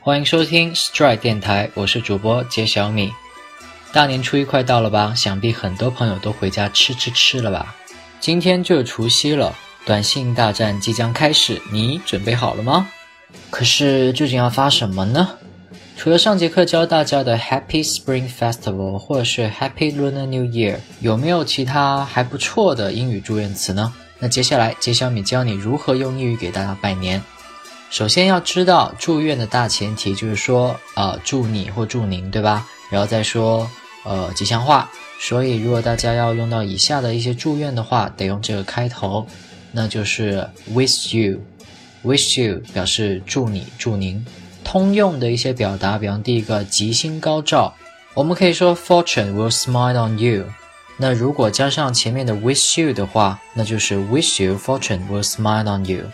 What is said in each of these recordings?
欢迎收听 Stride 电台，我是主播杰小米。大年初一快到了吧？想必很多朋友都回家吃吃吃了吧？今天就是除夕了，短信大战即将开始，你准备好了吗？可是究竟要发什么呢？除了上节课教大家的 Happy Spring Festival 或者是 Happy Lunar New Year，有没有其他还不错的英语祝愿词呢？那接下来杰小米教你如何用英语给大家拜年。首先要知道祝愿的大前提就是说，呃，祝你或祝您，对吧？然后再说，呃，吉祥话。所以如果大家要用到以下的一些祝愿的话，得用这个开头，那就是 wish you，wish you 表示祝你、祝您。通用的一些表达，比方第一个吉星高照，我们可以说 fortune will smile on you。那如果加上前面的 wish you 的话，那就是 wish you fortune will smile on you。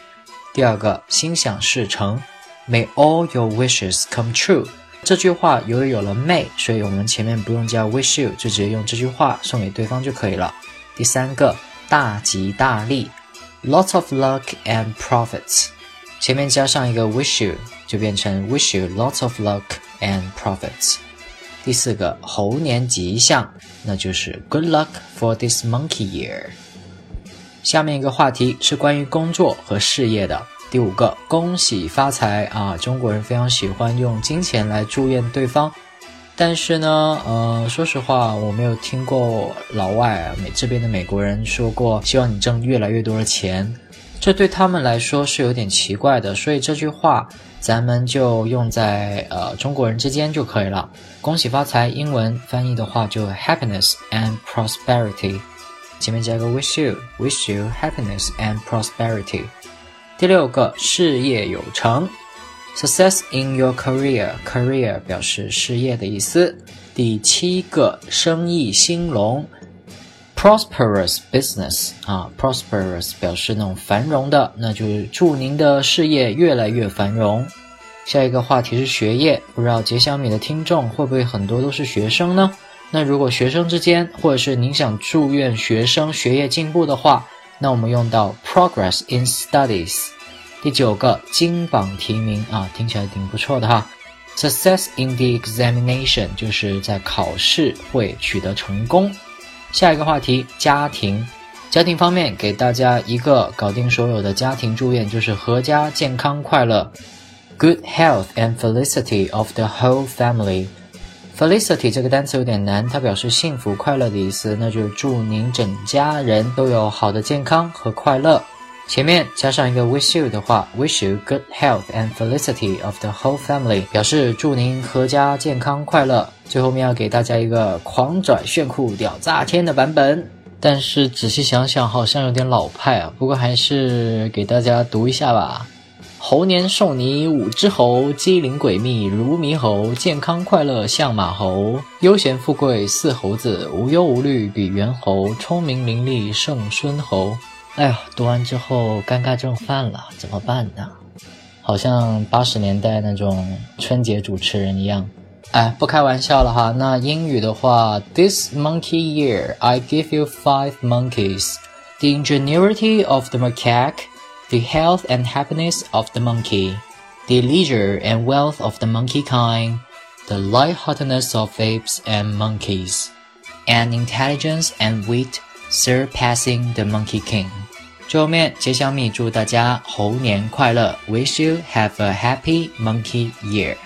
第二个，心想事成，May all your wishes come true。这句话由于有了 may，所以我们前面不用加 wish you，就直接用这句话送给对方就可以了。第三个，大吉大利，Lots of luck and profits。前面加上一个 wish you，就变成 wish you lots of luck and profits。第四个，猴年吉祥，那就是 Good luck for this monkey year。下面一个话题是关于工作和事业的。第五个，恭喜发财啊！中国人非常喜欢用金钱来祝愿对方，但是呢，呃，说实话，我没有听过老外美这边的美国人说过希望你挣越来越多的钱，这对他们来说是有点奇怪的。所以这句话咱们就用在呃中国人之间就可以了。恭喜发财，英文翻译的话就 happiness and prosperity。前面加个 wish you，wish you happiness and prosperity。第六个，事业有成，success in your career，career 表示事业的意思。第七个，生意兴隆，prosperous business 啊，prosperous 表示那种繁荣的，那就是祝您的事业越来越繁荣。下一个话题是学业，不知道杰小米的听众会不会很多都是学生呢？那如果学生之间，或者是您想祝愿学生学业进步的话，那我们用到 progress in studies。第九个金榜题名啊，听起来挺不错的哈。Success in the examination 就是在考试会取得成功。下一个话题家庭，家庭方面给大家一个搞定所有的家庭祝愿，就是阖家健康快乐，good health and felicity of the whole family。Felicity 这个单词有点难，它表示幸福快乐的意思，那就祝您整家人都有好的健康和快乐。前面加上一个 wish you 的话，wish you good health and felicity of the whole family，表示祝您阖家健康快乐。最后面要给大家一个狂拽炫酷屌炸天的版本，但是仔细想想好像有点老派啊，不过还是给大家读一下吧。猴年送你五只猴，机灵诡秘如猕猴，健康快乐像马猴，悠闲富贵似猴子，无忧无虑比猿猴，聪明伶俐胜孙猴。哎呀，读完之后尴尬症犯了，怎么办呢？好像八十年代那种春节主持人一样。哎，不开玩笑了哈。那英语的话，This monkey year I give you five monkeys: the ingenuity of the macaque. the health and happiness of the monkey, the leisure and wealth of the monkey kind, the lightheartedness of apes and monkeys, and intelligence and wit surpassing the monkey king. 最后面，杰小米祝大家猴年快乐，Wish you have a happy monkey year。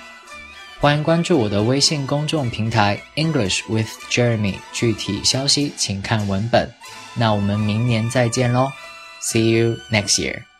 欢迎关注我的微信公众平台 English with Jeremy，具体消息请看文本。那我们明年再见喽，See you next year。